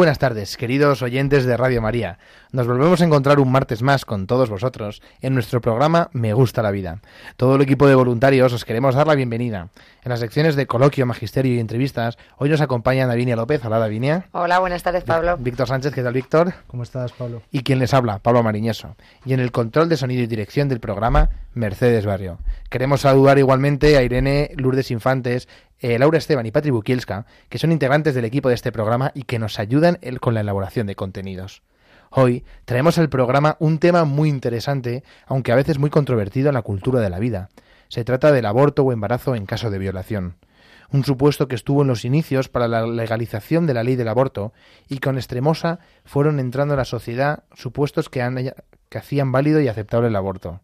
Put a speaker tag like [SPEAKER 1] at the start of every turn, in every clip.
[SPEAKER 1] Buenas tardes, queridos oyentes de Radio María. Nos volvemos a encontrar un martes más con todos vosotros en nuestro programa Me gusta la vida. Todo el equipo de voluntarios os queremos dar la bienvenida. En las secciones de coloquio, magisterio y entrevistas, hoy nos acompaña Davinia López. Hola, Davinia.
[SPEAKER 2] Hola, buenas tardes, Pablo.
[SPEAKER 1] Víctor Sánchez, ¿qué tal, Víctor?
[SPEAKER 3] ¿Cómo estás, Pablo?
[SPEAKER 1] Y quien les habla, Pablo Mariñeso. Y en el control de sonido y dirección del programa, Mercedes Barrio. Queremos saludar igualmente a Irene Lourdes Infantes, eh, Laura Esteban y Patri Bukielska, que son integrantes del equipo de este programa y que nos ayudan con la elaboración de contenidos. Hoy traemos al programa un tema muy interesante, aunque a veces muy controvertido en la cultura de la vida. Se trata del aborto o embarazo en caso de violación. Un supuesto que estuvo en los inicios para la legalización de la ley del aborto y con extremosa fueron entrando en la sociedad supuestos que, que hacían válido y aceptable el aborto.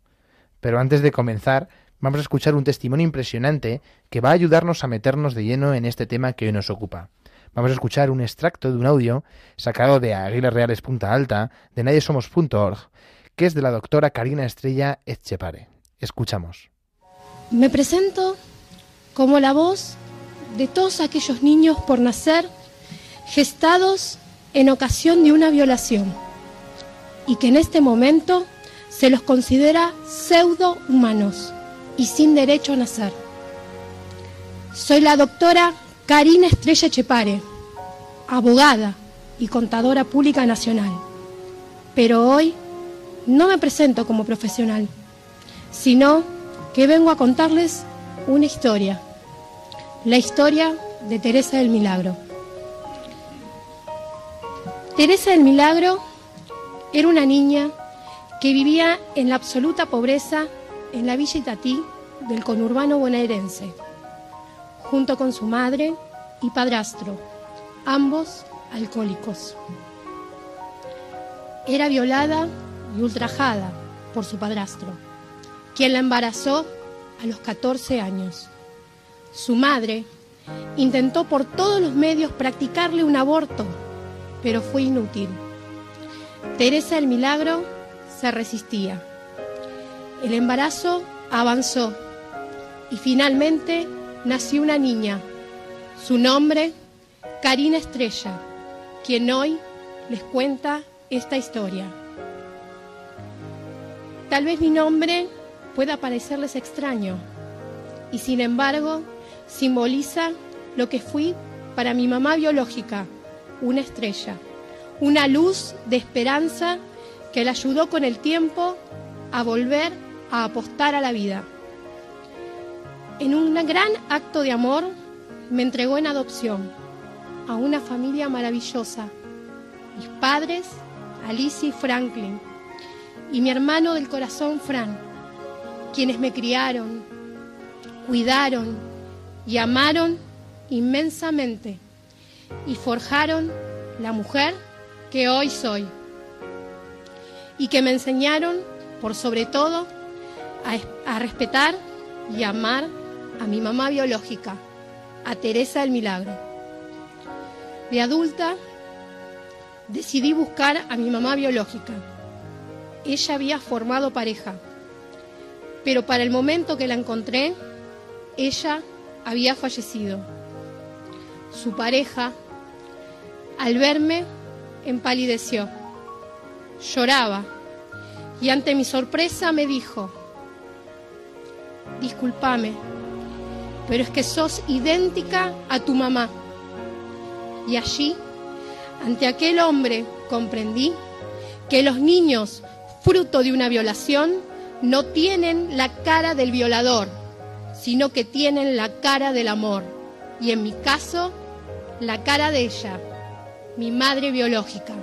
[SPEAKER 1] Pero antes de comenzar, vamos a escuchar un testimonio impresionante que va a ayudarnos a meternos de lleno en este tema que hoy nos ocupa. Vamos a escuchar un extracto de un audio sacado de Aguilas Reales Punta Alta, de nadiesomos.org, que es de la doctora Karina Estrella Etchepare. Escuchamos.
[SPEAKER 4] Me presento como la voz de todos aquellos niños por nacer gestados en ocasión de una violación y que en este momento se los considera pseudo humanos y sin derecho a nacer. Soy la doctora Karina Estrella Chepare, abogada y contadora pública nacional, pero hoy no me presento como profesional, sino que vengo a contarles una historia, la historia de Teresa del Milagro. Teresa del Milagro era una niña que vivía en la absoluta pobreza en la villa Itatí del conurbano bonaerense, junto con su madre y padrastro, ambos alcohólicos. Era violada y ultrajada por su padrastro quien la embarazó a los 14 años. Su madre intentó por todos los medios practicarle un aborto, pero fue inútil. Teresa del Milagro se resistía. El embarazo avanzó y finalmente nació una niña. Su nombre, Karina Estrella, quien hoy les cuenta esta historia. Tal vez mi nombre pueda parecerles extraño y sin embargo simboliza lo que fui para mi mamá biológica, una estrella, una luz de esperanza que la ayudó con el tiempo a volver a apostar a la vida. En un gran acto de amor me entregó en adopción a una familia maravillosa, mis padres, Alicia y Franklin, y mi hermano del corazón, Fran quienes me criaron, cuidaron y amaron inmensamente y forjaron la mujer que hoy soy y que me enseñaron, por sobre todo, a, respetar y amar a mi mamá biológica, a Teresa del Milagro. De adulta, decidí buscar a mi mamá biológica. Ella había formado pareja pero para el momento que la encontré, ella había fallecido. Su pareja, al verme, empalideció, lloraba y ante mi sorpresa me dijo, discúlpame, pero es que sos idéntica a tu mamá. Y allí, ante aquel hombre, comprendí que los niños, fruto de una violación, no tienen la cara del violador, sino que tienen la cara del amor. Y en mi caso, la cara de ella, mi madre biológica.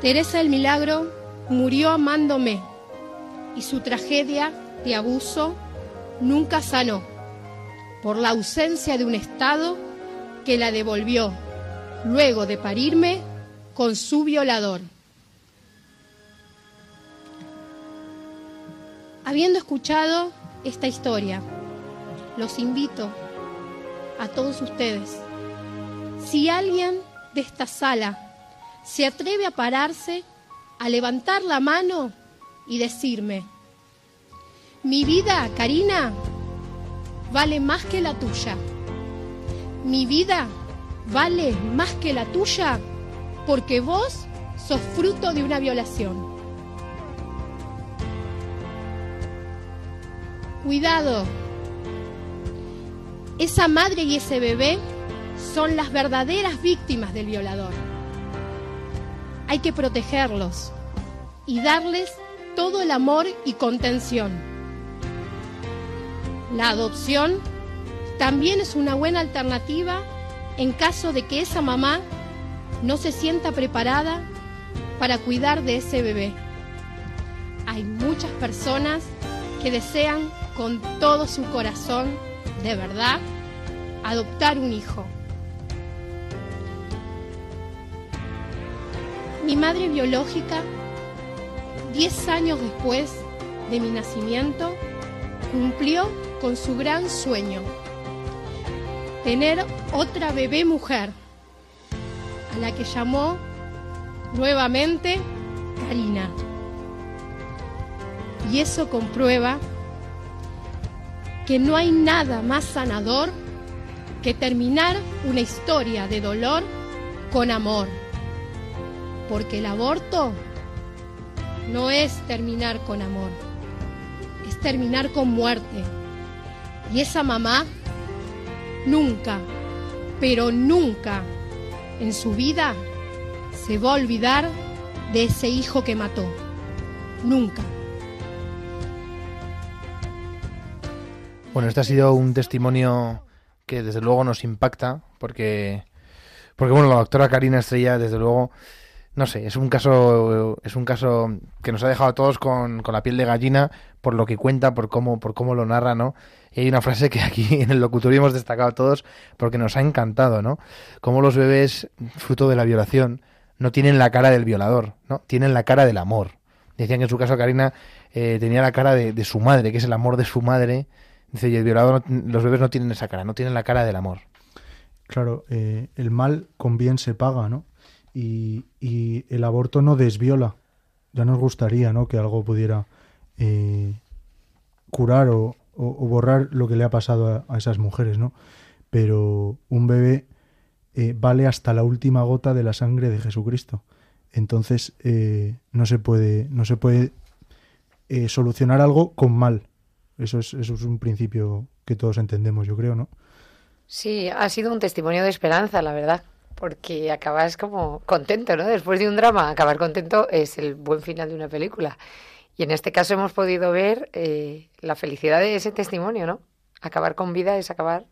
[SPEAKER 4] Teresa del Milagro murió amándome y su tragedia de abuso nunca sanó por la ausencia de un Estado que la devolvió luego de parirme con su violador. Habiendo escuchado esta historia, los invito a todos ustedes, si alguien de esta sala se atreve a pararse, a levantar la mano y decirme, mi vida, Karina, vale más que la tuya. Mi vida vale más que la tuya porque vos sos fruto de una violación. Cuidado. Esa madre y ese bebé son las verdaderas víctimas del violador. Hay que protegerlos y darles todo el amor y contención. La adopción también es una buena alternativa en caso de que esa mamá no se sienta preparada para cuidar de ese bebé. Hay muchas personas que desean con todo su corazón, de verdad, adoptar un hijo. Mi madre biológica, 10 años después de mi nacimiento, cumplió con su gran sueño, tener otra bebé mujer, a la que llamó nuevamente Karina. Y eso comprueba que no hay nada más sanador que terminar una historia de dolor con amor. Porque el aborto no es terminar con amor, es terminar con muerte. Y esa mamá nunca, pero nunca en su vida se va a olvidar de ese hijo que mató. Nunca.
[SPEAKER 1] Bueno, este ha sido un testimonio que desde luego nos impacta porque porque bueno, la doctora Karina Estrella desde luego no sé, es un caso es un caso que nos ha dejado a todos con, con la piel de gallina por lo que cuenta, por cómo por cómo lo narra, ¿no? Y hay una frase que aquí en el locutorio hemos destacado todos porque nos ha encantado, ¿no? Cómo los bebés fruto de la violación no tienen la cara del violador, ¿no? Tienen la cara del amor. Decían que en su caso Karina eh, tenía la cara de, de su madre, que es el amor de su madre, Dice, y el violador, no- los bebés no tienen esa cara, no tienen la cara del amor.
[SPEAKER 2] Claro, eh, el mal con bien se paga, ¿no? Y, y el aborto no desviola. Ya nos gustaría, ¿no? Que algo pudiera eh, curar o, borrar lo que le ha pasado a, a esas mujeres, ¿no? Pero un bebé eh, vale hasta la última gota de la sangre de Jesucristo. Entonces eh, no se puede, no se puede eh, solucionar algo con mal. Eso es, eso es un principio que todos entendemos, yo creo, ¿no?
[SPEAKER 3] Sí, ha sido un testimonio de esperanza, la verdad, porque acabas como contento, ¿no? Después de un drama, acabar contento es el buen final de una película. Y en este caso hemos podido ver eh, la felicidad de ese testimonio, ¿no? Acabar con vida es acabar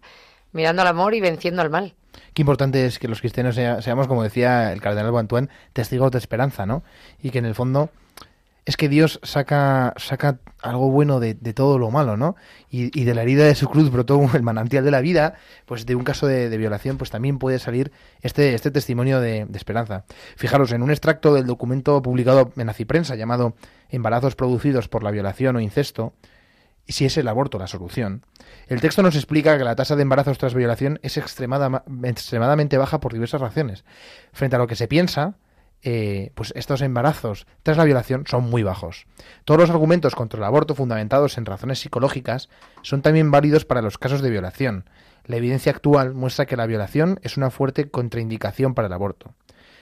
[SPEAKER 3] mirando al amor y venciendo al mal.
[SPEAKER 1] Qué importante es que los cristianos sea- seamos, como decía el cardenal Bantuán, testigos de esperanza, ¿no? Y que en el fondo es que Dios saca, saca algo bueno de, todo lo malo, ¿no? Y, de la herida de su cruz brotó el manantial de la vida, pues de un caso de, violación, pues también puede salir este, este testimonio de, esperanza. Fijaros, en un extracto del documento publicado en Aciprensa llamado Embarazos producidos por la violación o incesto, y si es el aborto la solución. El texto nos explica que la tasa de embarazos tras violación es extremada- extremadamente baja por diversas razones. Frente a lo que se piensa, eh, pues estos embarazos tras la violación son muy bajos. Todos los argumentos contra el aborto fundamentados en razones psicológicas son también válidos para los casos de violación. La evidencia actual muestra que la violación es una fuerte contraindicación para el aborto.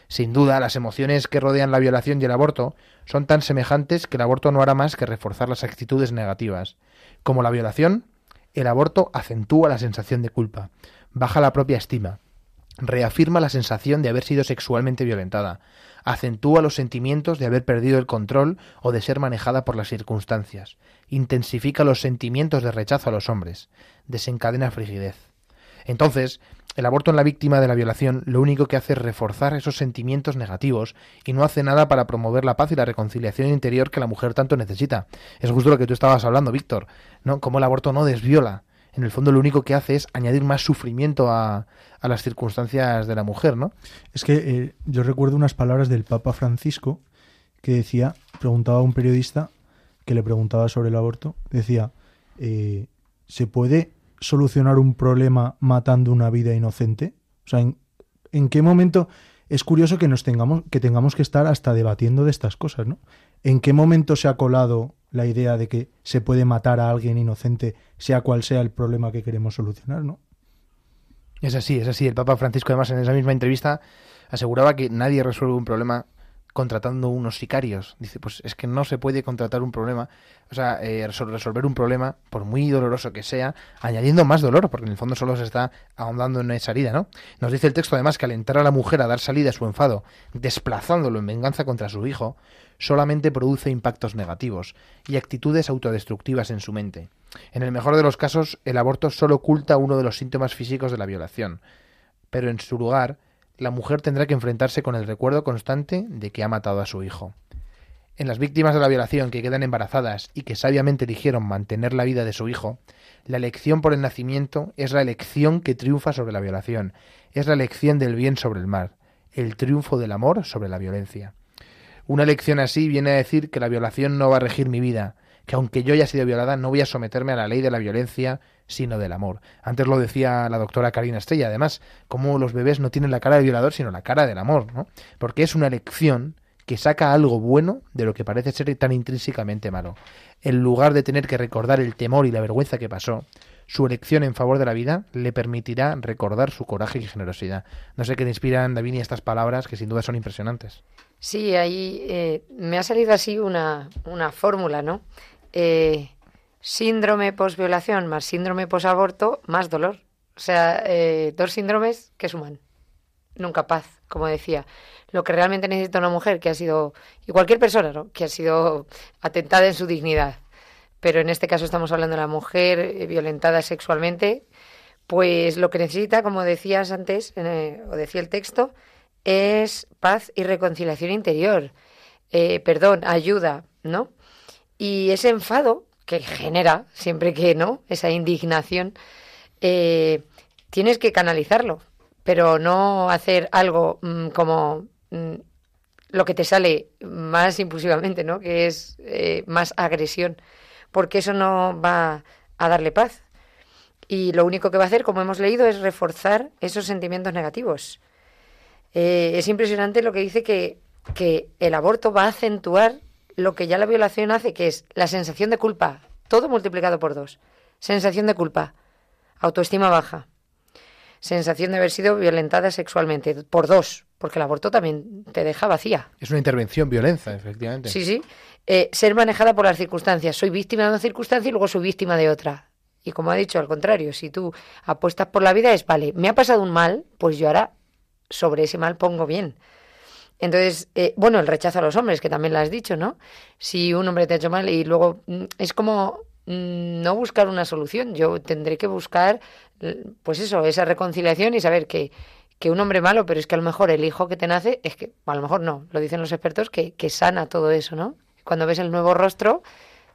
[SPEAKER 1] Sin duda, las emociones que rodean la violación y el aborto son tan semejantes que el aborto no hará más que reforzar las actitudes negativas. Como la violación, el aborto acentúa la sensación de culpa, baja la propia estima, reafirma la sensación de haber sido sexualmente violentada, acentúa los sentimientos de haber perdido el control o de ser manejada por las circunstancias, intensifica los sentimientos de rechazo a los hombres, desencadena frigidez. Entonces, el aborto en la víctima de la violación lo único que hace es reforzar esos sentimientos negativos y no hace nada para promover la paz y la reconciliación interior que la mujer tanto necesita. Es justo lo que tú estabas hablando, Víctor, ¿no? Cómo el aborto no desviola. En el fondo lo único que hace es añadir más sufrimiento a, las circunstancias de la mujer, ¿no?
[SPEAKER 2] Es que eh, yo recuerdo unas palabras del Papa Francisco que decía, preguntaba a un periodista que le preguntaba sobre el aborto, decía, eh, ¿se puede solucionar un problema matando una vida inocente? O sea, ¿en, en qué momento es curioso que nos tengamos que tengamos que estar hasta debatiendo de estas cosas, ¿no? ¿En qué momento se ha colado la idea de que se puede matar a alguien inocente, sea cual sea el problema que queremos solucionar, ¿no?
[SPEAKER 1] Es así, es así. El Papa Francisco, además, en esa misma entrevista aseguraba que nadie resuelve un problema contratando unos sicarios. Dice, pues es que no se puede contratar un problema, o sea, eh, resol- resolver un problema, por muy doloroso que sea, añadiendo más dolor, porque en el fondo solo se está ahondando en esa herida, ¿no? Nos dice el texto además que alentar a la mujer a dar salida a su enfado, desplazándolo en venganza contra su hijo, solamente produce impactos negativos y actitudes autodestructivas en su mente. En el mejor de los casos, el aborto solo oculta uno de los síntomas físicos de la violación, pero en su lugar, la mujer tendrá que enfrentarse con el recuerdo constante de que ha matado a su hijo. En las víctimas de la violación que quedan embarazadas y que sabiamente eligieron mantener la vida de su hijo, la elección por el nacimiento es la elección que triunfa sobre la violación, es la elección del bien sobre el mal, el triunfo del amor sobre la violencia. Una elección así viene a decir que la violación no va a regir mi vida, que aunque yo haya sido violada no voy a someterme a la ley de la violencia, sino del amor. Antes lo decía la doctora Karina Estrella, además, como los bebés no tienen la cara del violador, sino la cara del amor, ¿no? Porque es una elección que saca algo bueno de lo que parece ser tan intrínsecamente malo. En lugar de tener que recordar el temor y la vergüenza que pasó, su elección en favor de la vida le permitirá recordar su coraje y generosidad. No sé qué te inspiran, Davini, estas palabras que sin duda son impresionantes.
[SPEAKER 3] Sí, ahí eh, me ha salido así una, una fórmula, ¿no? Eh, síndrome posviolación más síndrome posaborto más dolor. O sea, eh, dos síndromes que suman. Nunca paz, como decía. Lo que realmente necesita una mujer que ha sido, y cualquier persona, ¿no? Que ha sido atentada en su dignidad. Pero en este caso estamos hablando de la mujer eh, violentada sexualmente. Pues lo que necesita, como decías antes, eh, o decía el texto, es paz y reconciliación interior. Eh, perdón, ayuda, ¿no? Y ese enfado que genera, siempre que no, esa indignación, eh, tienes que canalizarlo, pero no hacer algo mm, como mm, lo que te sale más impulsivamente, ¿no? Que es eh, más agresión, porque eso no va a darle paz. Y lo único que va a hacer, como hemos leído, es reforzar esos sentimientos negativos. Eh, es impresionante lo que dice que, que el aborto va a acentuar lo que ya la violación hace, que es la sensación de culpa, todo multiplicado por dos. Sensación de culpa, autoestima baja, sensación de haber sido violentada sexualmente, por dos, porque el aborto también te deja vacía.
[SPEAKER 1] Es una intervención violenta, efectivamente.
[SPEAKER 3] Sí, sí. Eh, ser manejada por las circunstancias. Soy víctima de una circunstancia y luego soy víctima de otra. Y como ha dicho, al contrario, si tú apuestas por la vida es, vale, me ha pasado un mal, pues yo ahora sobre ese mal pongo bien. Entonces, eh, bueno, el rechazo a los hombres, que también lo has dicho, ¿no? Si un hombre te ha hecho mal y luego mm, es como mm, no buscar una solución, yo tendré que buscar, pues eso, esa reconciliación y saber que, que un hombre malo, pero es que a lo mejor el hijo que te nace, es que, a lo mejor no, lo dicen los expertos, que, que sana todo eso, ¿no? Cuando ves el nuevo rostro,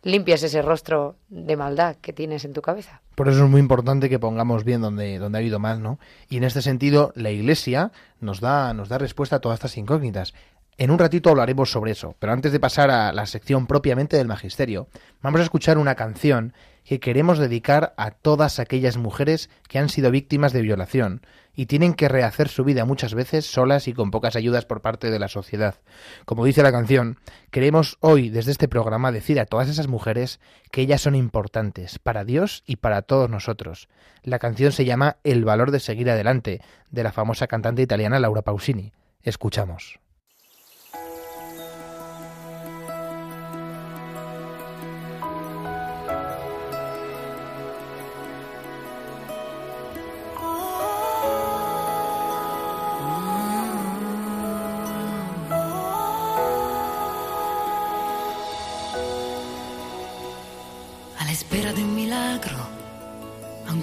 [SPEAKER 3] limpias ese rostro de maldad que tienes en tu cabeza.
[SPEAKER 1] Por eso es muy importante que pongamos bien donde, ha habido mal, ¿no? Y en este sentido, la Iglesia nos da, nos da respuesta a todas estas incógnitas. En un ratito hablaremos sobre eso, pero antes de pasar a la sección propiamente del Magisterio, vamos a escuchar una canción que queremos dedicar a todas aquellas mujeres que han sido víctimas de violación y tienen que rehacer su vida muchas veces solas y con pocas ayudas por parte de la sociedad. Como dice la canción, queremos hoy desde este programa decir a todas esas mujeres que ellas son importantes para Dios y para todos nosotros. La canción se llama El valor de seguir adelante, de la famosa cantante italiana Laura Pausini. Escuchamos.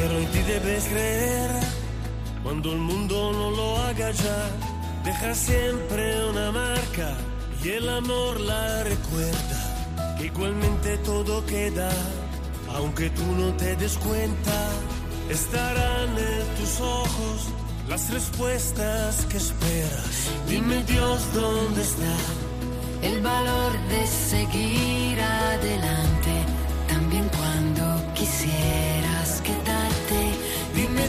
[SPEAKER 5] Pero en ti debes creer cuando el mundo no lo haga ya. Deja siempre una marca y el amor la recuerda. Que igualmente todo queda, aunque tú no te des cuenta. Estarán en tus ojos las respuestas que esperas. Dime Dios dónde está.
[SPEAKER 6] el valor de seguir adelante, también cuando. Dime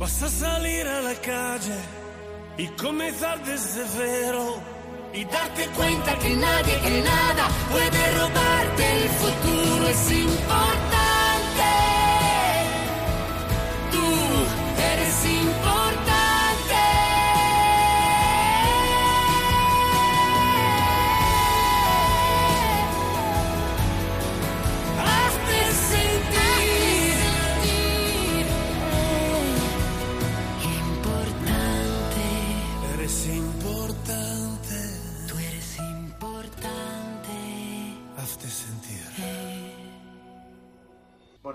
[SPEAKER 5] Vas a salir a la calle y comenzar desde cero y darte
[SPEAKER 6] cuenta que nadie, que nada puede robarte el futuro. Es importante.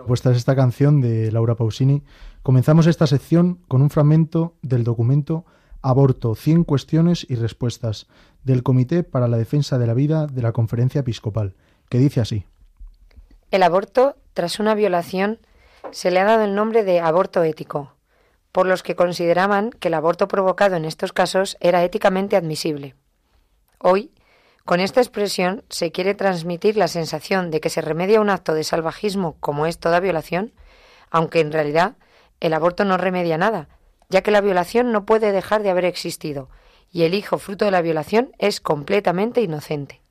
[SPEAKER 2] Pues tras esta canción de Laura Pausini, comenzamos esta sección con un fragmento del documento Aborto, 100 cuestiones y respuestas del Comité para la Defensa de la Vida de la Conferencia Episcopal, que dice así.
[SPEAKER 3] El aborto, tras una violación, se le ha dado el nombre de aborto ético, por los que consideraban que el aborto provocado en estos casos era éticamente admisible. Hoy, con esta expresión se quiere transmitir la sensación de que se remedia un acto de salvajismo como es toda violación, aunque en realidad el aborto no remedia nada, ya que la violación no puede dejar de haber existido, y el hijo fruto de la violación es completamente inocente.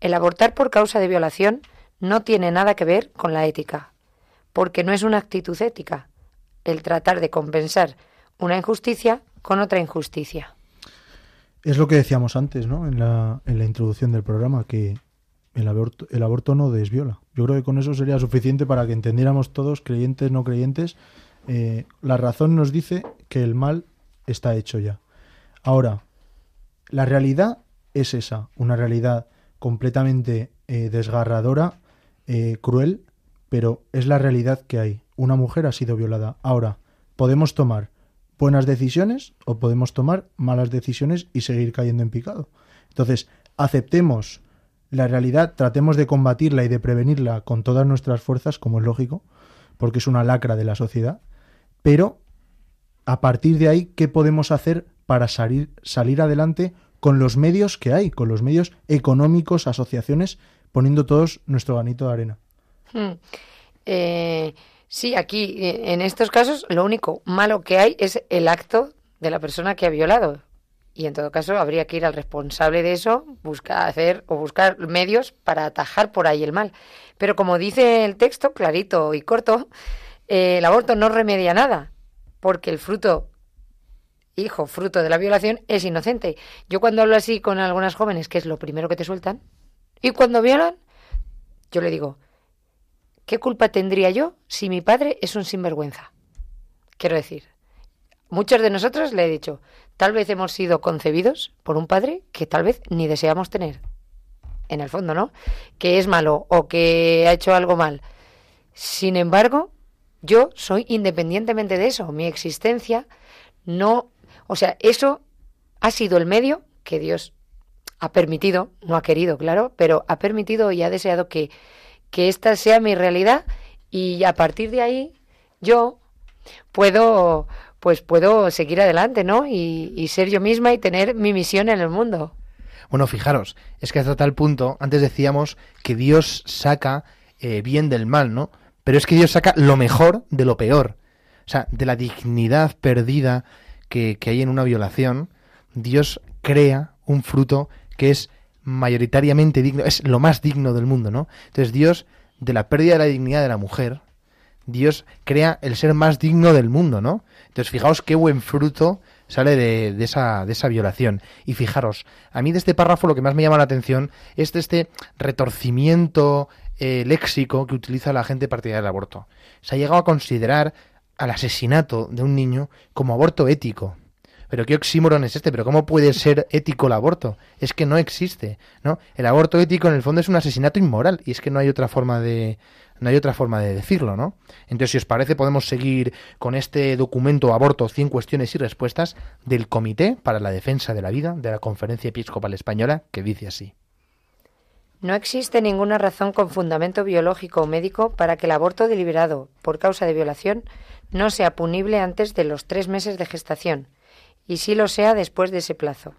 [SPEAKER 3] El abortar por causa de violación no tiene nada que ver con la ética, porque no es una actitud ética, el tratar de compensar una injusticia con otra injusticia.
[SPEAKER 2] Es lo que decíamos antes, ¿no? En la, en la introducción del programa, que el aborto, el aborto no desviola. Yo creo que con eso sería suficiente para que entendiéramos todos, creyentes, no creyentes. eh, la razón nos dice que el mal está hecho ya. Ahora, la realidad es esa, una realidad completamente eh, desgarradora, eh, cruel, pero es la realidad que hay. Una mujer ha sido violada. Ahora, podemos tomar buenas decisiones o podemos tomar malas decisiones y seguir cayendo en picado. Entonces, aceptemos la realidad, tratemos de combatirla y de prevenirla con todas nuestras fuerzas, como es lógico, porque es una lacra de la sociedad, pero a partir de ahí, ¿qué podemos hacer para salir, salir adelante con los medios que hay, con los medios económicos, asociaciones, poniendo todos nuestro granito de arena?
[SPEAKER 3] Hmm. Eh, Sí, aquí eh, en estos casos lo único malo que hay es el acto de la persona que ha violado. Y en todo caso habría que ir al responsable de eso, buscar hacer o buscar medios para atajar por ahí el mal. Pero como dice el texto, clarito y corto, eh, el aborto no remedia nada, porque el fruto, hijo, fruto de la violación, es inocente. Yo cuando hablo así con algunas jóvenes, que es lo primero que te sueltan, y cuando violan, yo le digo, ¿qué culpa tendría yo si mi padre es un sinvergüenza? Quiero decir, muchos de nosotros le he dicho, tal vez hemos sido concebidos por un padre que tal vez ni deseamos tener. En el fondo, ¿no? Que es malo o que ha hecho algo mal. Sin embargo, yo soy independientemente de eso. Mi existencia no. O sea, eso ha sido el medio que Dios ha permitido, no ha querido, claro, pero ha permitido y ha deseado que, que esta sea mi realidad y a partir de ahí yo puedo pues puedo seguir adelante, ¿no? Y, ser yo misma y tener mi misión en el mundo.
[SPEAKER 1] Bueno, fijaros, es que hasta tal punto, antes decíamos que Dios saca eh, bien del mal, ¿no? Pero es que Dios saca lo mejor de lo peor. O sea, de la dignidad perdida que, que hay en una violación, Dios crea un fruto que es mayoritariamente digno, es lo más digno del mundo, ¿no? Entonces Dios, de la pérdida de la dignidad de la mujer, Dios crea el ser más digno del mundo, ¿no? Entonces fijaos qué buen fruto sale de, esa, de esa violación. Y fijaros, a mí de este párrafo lo que más me llama la atención es de este retorcimiento eh, léxico que utiliza la gente partidaria del aborto. Se ha llegado a considerar al asesinato de un niño como aborto ético. Pero qué oxímoron es este, pero ¿cómo puede ser ético el aborto? Es que no existe, ¿no? El aborto ético en el fondo es un asesinato inmoral y es que no hay otra forma de no hay otra forma de decirlo, ¿no? Entonces, si os parece, podemos seguir con este documento Aborto 100 cuestiones y respuestas del Comité para la Defensa de la Vida de la Conferencia Episcopal Española, que dice así.
[SPEAKER 3] No existe ninguna razón con fundamento biológico o médico para que el aborto deliberado por causa de violación no sea punible antes de los tres meses de gestación, y sí lo sea después de ese plazo.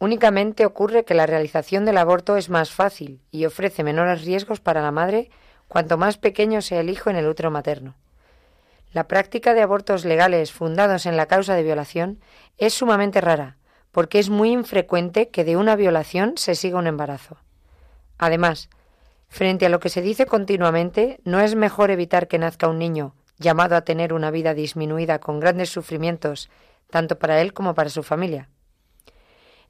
[SPEAKER 3] Únicamente ocurre que la realización del aborto es más fácil y ofrece menores riesgos para la madre cuanto más pequeño sea el hijo en el útero materno. La práctica de abortos legales fundados en la causa de violación es sumamente rara, porque es muy infrecuente que de una violación se siga un embarazo. Además, frente a lo que se dice continuamente, ¿no es mejor evitar que nazca un niño llamado a tener una vida disminuida con grandes sufrimientos, tanto para él como para su familia?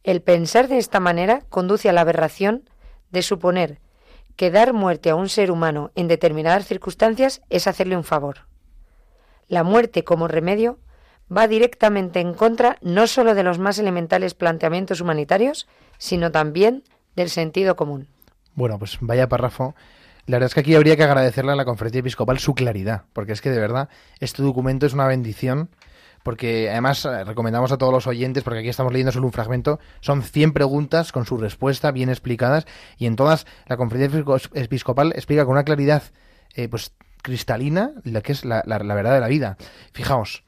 [SPEAKER 3] El pensar de esta manera conduce a la aberración de suponer que dar muerte a un ser humano en determinadas circunstancias es hacerle un favor. La muerte como remedio va directamente en contra no sólo de los más elementales planteamientos humanitarios, sino también del sentido común.
[SPEAKER 1] Bueno, pues vaya párrafo. La verdad es que aquí habría que agradecerle a la conferencia episcopal su claridad, porque es que de verdad este documento es una bendición, porque además eh, recomendamos a todos los oyentes, porque aquí estamos leyendo solo un fragmento, son 100 preguntas con su respuesta bien explicadas, y en todas la conferencia episco- episcopal explica con una claridad eh, pues cristalina la que es la, la- la verdad de la vida. Fijaos,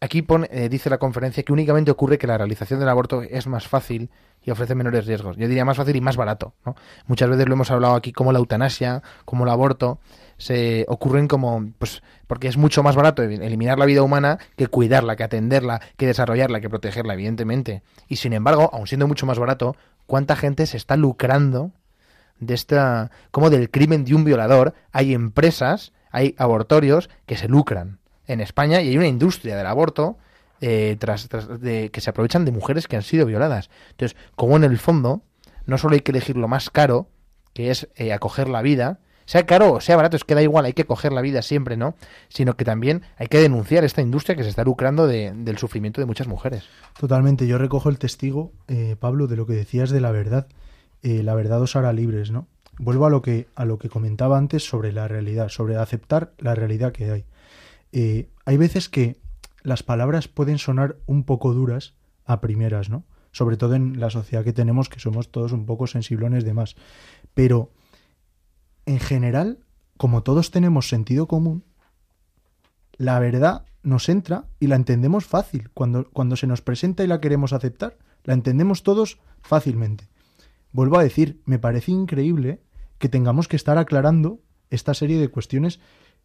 [SPEAKER 1] aquí pone, eh, dice la conferencia que únicamente ocurre que la realización del aborto es más fácil y ofrece menores riesgos. Yo diría más fácil y más barato. ¿no? Muchas veces lo hemos hablado aquí como la eutanasia, como el aborto, se ocurren como, pues, porque es mucho más barato eliminar la vida humana que cuidarla, que atenderla, que desarrollarla, que protegerla, evidentemente. Y sin embargo, aun siendo mucho más barato, ¿cuánta gente se está lucrando de esta, como del crimen de un violador? Hay empresas, hay abortorios que se lucran en España y hay una industria del aborto eh, tras, tras de, que se aprovechan de mujeres que han sido violadas. Entonces, como en el fondo, no solo hay que elegir lo más caro, que es eh, acoger la vida, sea caro o sea barato, es que da igual, hay que coger la vida siempre, ¿no? Sino que también hay que denunciar esta industria que se está lucrando de- del sufrimiento de muchas mujeres.
[SPEAKER 2] Totalmente, yo recojo el testigo, eh, Pablo, de lo que decías de la verdad. Eh, la verdad os hará libres, ¿no? Vuelvo a lo que a lo que comentaba antes sobre la realidad, sobre aceptar la realidad que hay. Eh, hay veces que las palabras pueden sonar un poco duras a primeras, ¿no? Sobre todo en la sociedad que tenemos, que somos todos un poco sensiblones de más. Pero, en general, como todos tenemos sentido común, la verdad nos entra y la entendemos fácil. Cuando, cuando se nos presenta y la queremos aceptar, la entendemos todos fácilmente. Vuelvo a decir, me parece increíble que tengamos que estar aclarando esta serie de cuestiones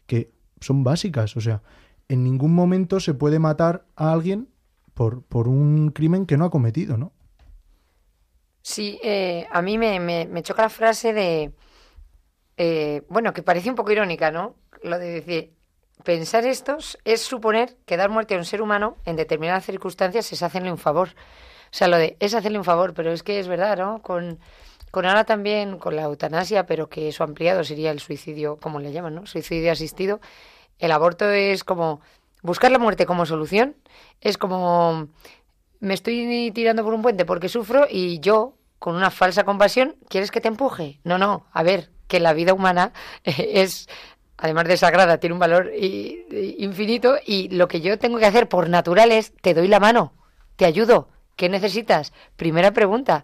[SPEAKER 2] que son básicas. O sea, en ningún momento se puede matar a alguien por, por un crimen que no ha cometido, ¿no?
[SPEAKER 3] Sí, eh, a mí me, me, me choca la frase de, eh, bueno, que parece un poco irónica, ¿no? Lo de decir, pensar esto es suponer que dar muerte a un ser humano en determinadas circunstancias es hacerle un favor. O sea, lo de es hacerle un favor, pero es que es verdad, ¿no? Con, con ahora también, con la eutanasia, pero que eso ampliado sería el suicidio, como le llaman, ¿no? Suicidio asistido. El aborto es como buscar la muerte como solución. Es como me estoy tirando por un puente porque sufro y yo, con una falsa compasión, ¿quieres que te empuje? No, no, a ver, que la vida humana es, además de sagrada, tiene un valor infinito y lo que yo tengo que hacer por natural es, te doy la mano, te ayudo, ¿qué necesitas? Primera pregunta.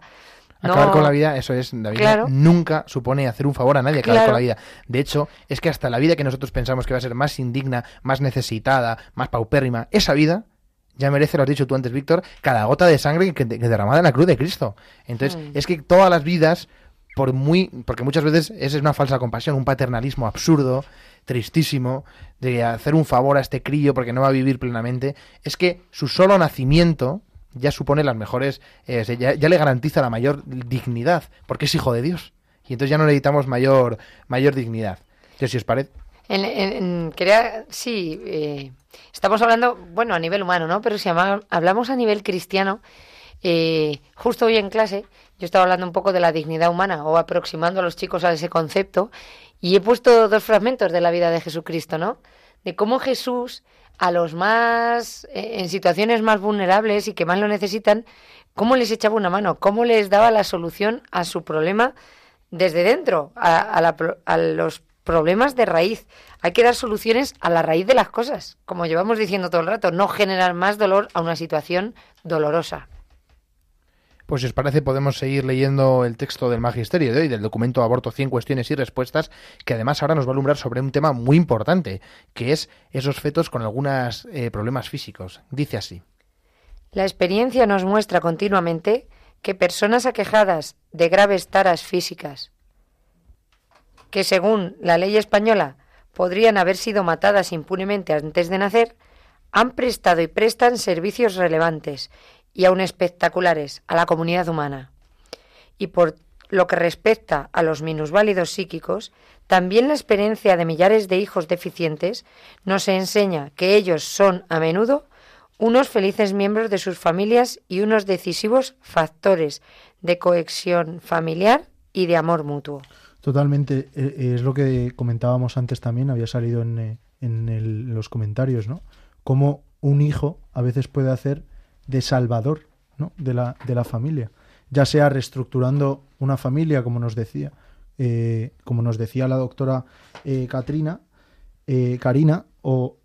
[SPEAKER 3] No-
[SPEAKER 1] Acabar con la vida, eso es, David,
[SPEAKER 3] Claro.
[SPEAKER 1] nunca supone hacer un favor a nadie, acabar
[SPEAKER 3] Claro.
[SPEAKER 1] con la vida. De hecho, es que hasta la vida que nosotros pensamos que va a ser más indigna, más necesitada, más paupérrima, esa vida ya merece, lo has dicho tú antes, Víctor, cada gota de sangre que, que derramada en la cruz de Cristo. Entonces,
[SPEAKER 3] Mm.
[SPEAKER 1] es que todas las vidas, por muy, porque muchas veces esa es una falsa compasión, un paternalismo absurdo, tristísimo, de hacer un favor a este crío porque no va a vivir plenamente, es que su solo nacimiento ya supone las mejores, eh, ya, ya le garantiza la mayor dignidad, porque es hijo de Dios. Y entonces ya no necesitamos mayor, mayor dignidad. Entonces, si os parece,
[SPEAKER 3] quería, sí, eh, estamos hablando, bueno, a nivel humano, ¿no? Pero si hablamos a nivel cristiano, eh, justo hoy en clase, yo estaba hablando un poco de la dignidad humana o aproximando a los chicos a ese concepto y he puesto dos fragmentos de la vida de Jesucristo, ¿no? De cómo Jesús a los más, eh, en situaciones más vulnerables y que más lo necesitan, cómo les echaba una mano, cómo les daba la solución a su problema desde dentro, a, a la a los problemas de raíz. Hay que dar soluciones a la raíz de las cosas, como llevamos diciendo todo el rato, no generar más dolor a una situación dolorosa.
[SPEAKER 1] Pues si os parece podemos seguir leyendo el texto del Magisterio de hoy, del documento Aborto 100 cuestiones y respuestas, que además ahora nos va a alumbrar sobre un tema muy importante, que es esos fetos con algunos problemas físicos. Dice así.
[SPEAKER 3] La experiencia nos muestra continuamente que personas aquejadas de graves taras físicas, que según la ley española podrían haber sido matadas impunemente antes de nacer, han prestado y prestan servicios relevantes y aun espectaculares a la comunidad humana. Y por lo que respecta a los minusválidos psíquicos, también la experiencia de millares de hijos deficientes nos enseña que ellos son a menudo unos felices miembros de sus familias y unos decisivos factores de cohesión familiar y de amor mutuo.
[SPEAKER 2] Totalmente, eh, eh, es lo que comentábamos antes también, había salido en, eh, en los comentarios, ¿no? Cómo un hijo a veces puede hacer de salvador ¿no? de, la, de la familia, ya sea reestructurando una familia, como nos decía, eh, como nos decía la doctora eh, Katrina, eh, Karina, o,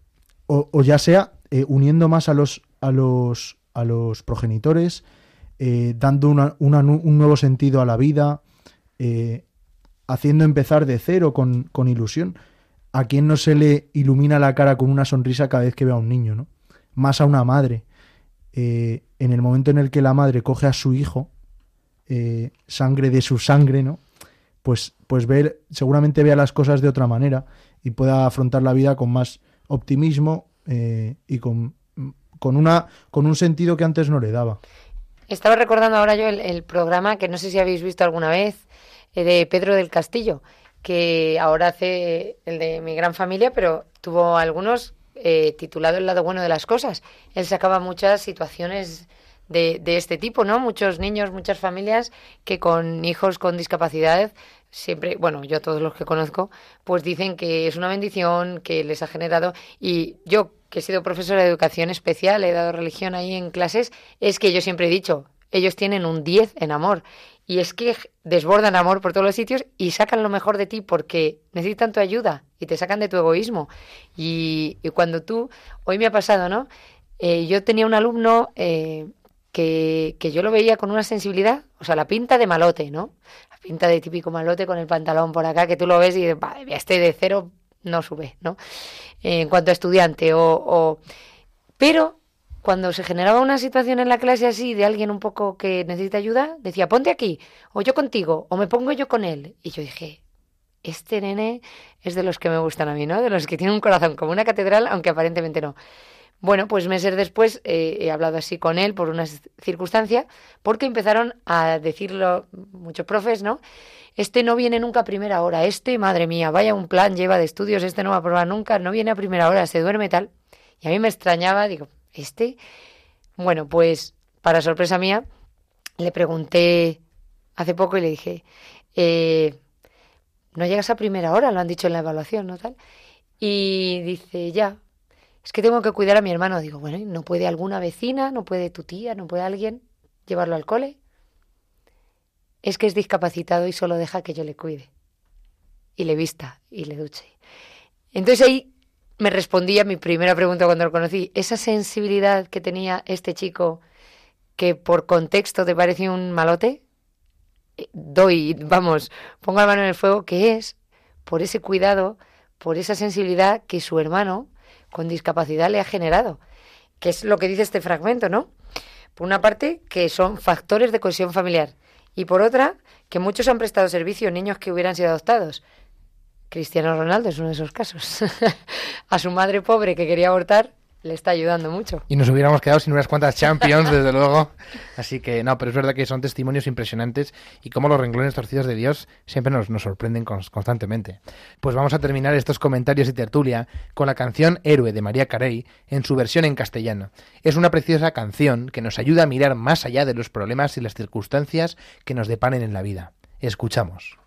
[SPEAKER 2] o, ya sea uniendo más a los, a los, a los progenitores, dando una- un nuevo sentido a la vida, haciendo empezar de cero con, con ilusión. ¿A quién no se le ilumina la cara con una sonrisa cada vez que ve a un niño, ¿no? Más a una madre. Eh, en el momento en el que la madre coge a su hijo, eh, sangre de su sangre, ¿no? Pues, pues ve, seguramente vea las cosas de otra manera y pueda afrontar la vida con más optimismo eh, y con, con, una, con un sentido que antes no le daba.
[SPEAKER 3] Estaba recordando ahora yo el, programa que no sé si habéis visto alguna vez eh, de Pedro del Castillo, que ahora hace el de Mi Gran Familia, pero tuvo algunos eh, titulado El lado bueno de las cosas. Él sacaba muchas situaciones de, de este tipo, ¿no? Muchos niños, muchas familias que con hijos con discapacidad siempre, bueno, yo todos los que conozco, pues dicen que es una bendición, que les ha generado y yo que he sido profesora de educación especial, he dado religión ahí en clases, es que yo siempre he dicho, ellos tienen un 10 en amor y es que desbordan amor por todos los sitios y sacan lo mejor de ti porque necesitan tu ayuda y te sacan de tu egoísmo. Y, cuando tú, hoy me ha pasado, ¿no? Eh, yo tenía un alumno eh, que, que yo lo veía con una sensibilidad, o sea, la pinta de malote, ¿no? La pinta de típico malote con el pantalón por acá, que tú lo ves y dices, "Vale, este de cero no sube, ¿no? Eh, en cuanto a estudiante, o, o... Pero cuando se generaba una situación en la clase así de alguien un poco que necesita ayuda, decía, ponte aquí, o yo contigo, o me pongo yo con él. Y yo dije, este nene es de los que me gustan a mí, ¿no? De los que tienen un corazón como una catedral, aunque aparentemente no. Bueno, pues meses después eh, he hablado así con él por una circunstancia, porque empezaron a decirlo muchos profes, ¿no? Este no viene nunca a primera hora, este, madre mía, vaya un plan lleva de estudios, este no va a probar nunca, no viene a primera hora, se duerme tal. Y a mí me extrañaba, digo, ¿este? Bueno, pues para sorpresa mía, le pregunté hace poco y le dije, eh, no llegas a primera hora, lo han dicho en la evaluación, ¿no? Tal. Y dice, ya, es que tengo que cuidar a mi hermano. Digo, bueno, ¿no puede alguna vecina, no puede tu tía, no puede alguien llevarlo al cole? Es que es discapacitado y solo deja que yo le cuide. Y le vista y le duche. Entonces ahí me respondía mi primera pregunta cuando lo conocí. Esa sensibilidad que tenía este chico que por contexto te parecía un malote, eh, doy, vamos, pongo la mano en el fuego, que es por ese cuidado, por esa sensibilidad que su hermano con discapacidad le ha generado, que es lo que dice este fragmento, ¿no? Por una parte, que son factores de cohesión familiar y por otra, que muchos han prestado servicio a niños que hubieran sido adoptados. Cristiano Ronaldo es uno de esos casos. a su madre pobre que quería abortar le está ayudando mucho.
[SPEAKER 7] Y nos hubiéramos quedado sin unas cuantas Champions, desde luego. Así que no, pero es verdad que son testimonios impresionantes y como los renglones torcidos de Dios siempre nos, nos sorprenden constantemente. Pues vamos a terminar estos comentarios y tertulia con la canción Héroe de María Carey en su versión en castellano. Es una preciosa canción que nos ayuda a mirar más allá de los problemas y las circunstancias que nos deparen en la vida. Escuchamos.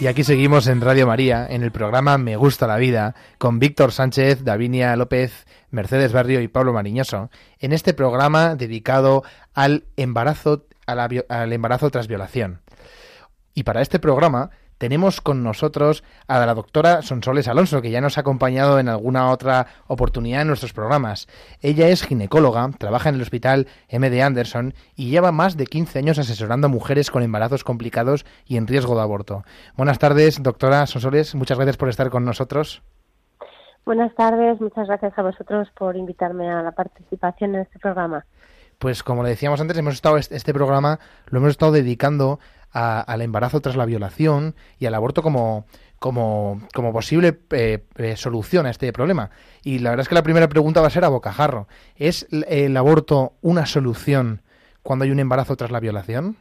[SPEAKER 8] Y
[SPEAKER 1] aquí seguimos en Radio María, en el programa Me Gusta la Vida, con Víctor Sánchez, Davinia López, Mercedes Barrio y Pablo Mariñoso, en este programa dedicado al embarazo, al embarazo tras violación. Y para este programa tenemos con nosotros a la doctora Sonsoles Alonso, que ya nos ha acompañado en alguna otra oportunidad en nuestros programas. Ella es ginecóloga, trabaja en el hospital MD Anderson y lleva más de 15 años asesorando a mujeres con embarazos complicados y en riesgo de aborto. Buenas tardes, doctora Sonsoles. Muchas gracias por estar con nosotros.
[SPEAKER 9] Buenas tardes, muchas gracias a vosotros por invitarme a la participación en este programa.
[SPEAKER 1] Pues como le decíamos antes, hemos estado este este programa lo hemos estado dedicando a- al embarazo tras la violación y al aborto como como, posible eh, eh, solución a este problema. Y la verdad es que la primera pregunta va a ser a bocajarro. ¿Es el aborto una solución cuando hay un embarazo tras la violación?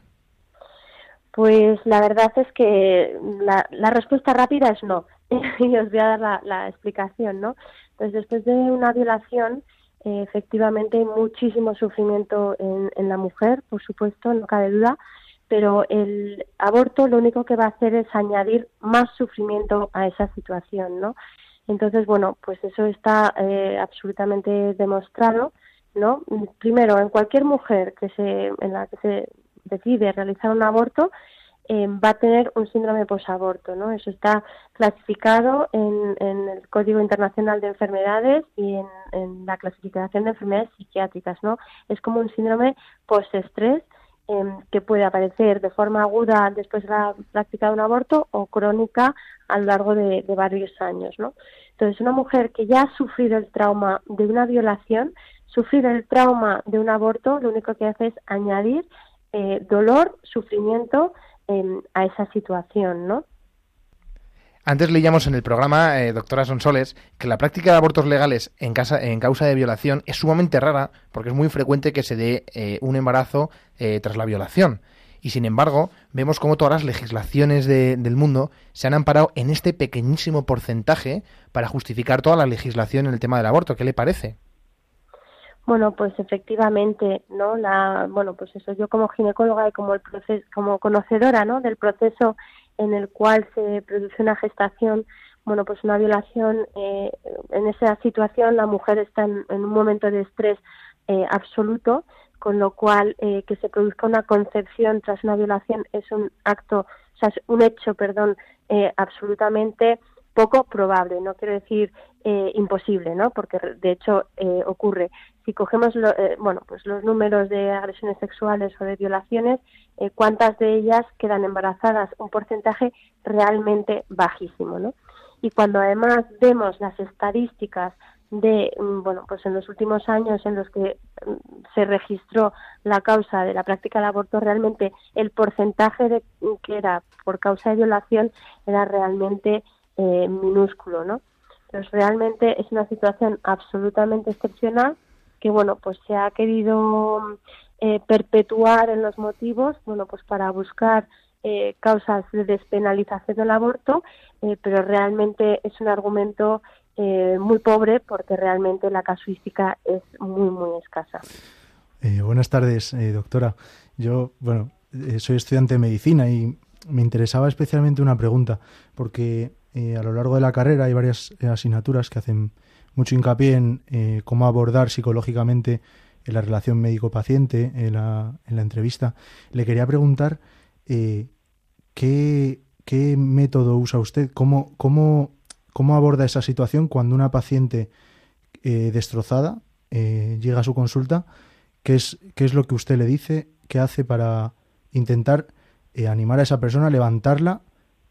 [SPEAKER 9] Pues la verdad es que la, respuesta rápida es no. y os voy a dar la, explicación, ¿no? Entonces, después de una violación, eh, efectivamente hay muchísimo sufrimiento en, en la mujer, por supuesto, no cabe duda, pero el aborto lo único que va a hacer es añadir más sufrimiento a esa situación, ¿no? Entonces, bueno, pues eso está eh, absolutamente demostrado, ¿no? Primero, en cualquier mujer que se, en la que se decide realizar un aborto, eh, va a tener un síndrome posaborto, ¿no? Eso está clasificado en, en el Código Internacional de Enfermedades y en, en la clasificación de enfermedades psiquiátricas, ¿no? Es como un síndrome postestrés que puede aparecer de forma aguda después de la práctica de un aborto o crónica a lo largo de, varios años, ¿no? Entonces, una mujer que ya ha sufrido el trauma de una violación, sufrir el trauma de un aborto, lo único que hace es añadir eh, dolor, sufrimiento eh, a esa situación, ¿no?
[SPEAKER 1] Antes leíamos en el programa, eh, doctora Sonsoles, que la práctica de abortos legales en, casa, en causa de violación es sumamente rara porque es muy frecuente que se dé eh, un embarazo eh, tras la violación. Y sin embargo, vemos cómo todas las legislaciones de- del mundo se han amparado en este pequeñísimo porcentaje para justificar toda la legislación en el tema del aborto. ¿Qué le parece?
[SPEAKER 9] Bueno, pues efectivamente, ¿no? La, bueno, pues eso, yo como ginecóloga y como el proceso, como conocedora, ¿no? Del proceso en el cual se produce una gestación, bueno, pues una violación, eh, en esa situación la mujer está en, un momento de estrés eh, absoluto, con lo cual eh, que se produzca una concepción tras una violación es un acto, o sea, es un hecho, perdón, eh, absolutamente poco probable, no quiero decir eh, imposible, ¿no? Porque de hecho eh, ocurre. Si cogemos lo- eh, bueno, pues los números de agresiones sexuales o de violaciones, eh, cuántas de ellas quedan embarazadas, un porcentaje realmente bajísimo, ¿no? Y cuando además vemos las estadísticas de, mm, bueno, pues en los últimos años en los que mm, se registró la causa de la práctica del aborto, realmente el porcentaje de, que era por causa de violación era realmente eh, minúsculo, ¿no? Entonces realmente es una situación absolutamente excepcional que, bueno, pues se ha querido eh, perpetuar en los motivos, bueno, pues para buscar eh, causas de despenalización del aborto, eh, pero realmente es un argumento eh, muy pobre porque realmente la casuística es muy, muy escasa.
[SPEAKER 2] Buenas tardes, doctora. Yo, bueno, soy estudiante de medicina y me interesaba especialmente una pregunta, porque a lo largo de la carrera hay varias asignaturas que hacen mucho hincapié en eh, cómo abordar psicológicamente en la relación médico-paciente en la, en la entrevista. Le quería preguntar eh, ¿qué, método usa usted, cómo, cómo, cómo aborda esa situación cuando una paciente eh, destrozada eh, llega a su consulta ¿Qué es, ¿Qué es lo que usted le dice? ¿Qué hace para intentar eh, animar a esa persona, levantarla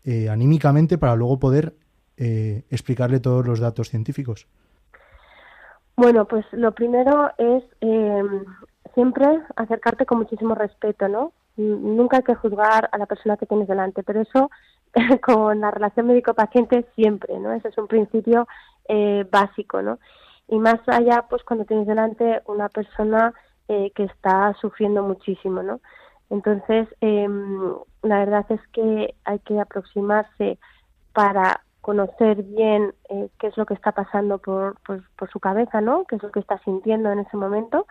[SPEAKER 2] eh, anímicamente para luego poder eh, explicarle todos los datos científicos?
[SPEAKER 9] Bueno, pues lo primero es eh, siempre acercarte con muchísimo respeto, ¿no? Nunca hay que juzgar a la persona que tienes delante, pero eso con la relación médico-paciente siempre, ¿no? Ese es un principio eh, básico, ¿no? Y más allá, pues cuando tienes delante una persona eh, que está sufriendo muchísimo, ¿no? Entonces, eh, la verdad es que hay que aproximarse para conocer bien eh, qué es lo que está pasando por, por, por, su cabeza, ¿no? Qué es lo que está sintiendo en ese momento,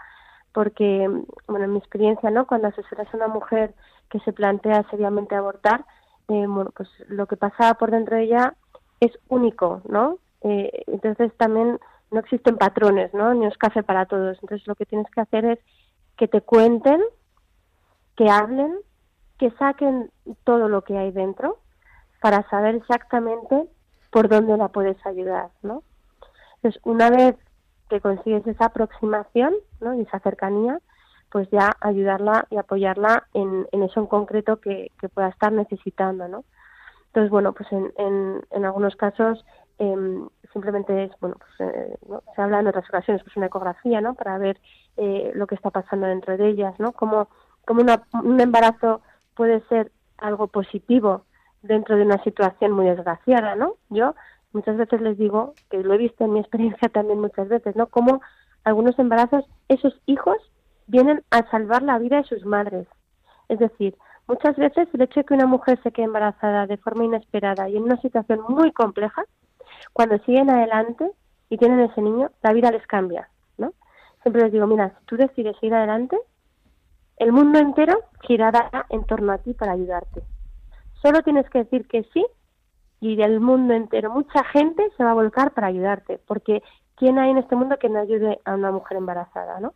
[SPEAKER 9] porque, bueno, en mi experiencia, ¿no? Cuando asesoras a una mujer que se plantea seriamente abortar, eh, bueno, pues lo que pasa por dentro de ella es único, ¿no? Eh, entonces también no existen patrones, ¿no? Ni es café para todos. Entonces lo que tienes que hacer es que te cuenten, que hablen, que saquen todo lo que hay dentro para saber exactamente por dónde la puedes ayudar, ¿no? Entonces, una vez que consigues esa aproximación, ¿no? Y esa cercanía, pues ya ayudarla y apoyarla en, en eso en concreto que, que pueda estar necesitando, ¿no? Entonces, bueno, pues en, en, algunos casos em, simplemente es, bueno, pues eh, se habla en otras ocasiones, pues una ecografía, ¿no? Para ver eh, lo que está pasando dentro de ellas, ¿no? Como, como una, un embarazo puede ser algo positivo dentro de una situación muy desgraciada, ¿no? Yo muchas veces les digo, que lo he visto en mi experiencia también muchas veces, ¿no? Como algunos embarazos, esos hijos vienen a salvar la vida de sus madres. Es decir, muchas veces el hecho de que una mujer se quede embarazada de forma inesperada y en una situación muy compleja, cuando siguen adelante y tienen ese niño, la vida les cambia, ¿no? Siempre les digo, mira, si tú decides ir adelante, el mundo entero girará en torno a ti para ayudarte. Solo tienes que decir que sí y del mundo entero, mucha gente se va a volcar para ayudarte, porque ¿quién hay en este mundo que no ayude a una mujer embarazada, no?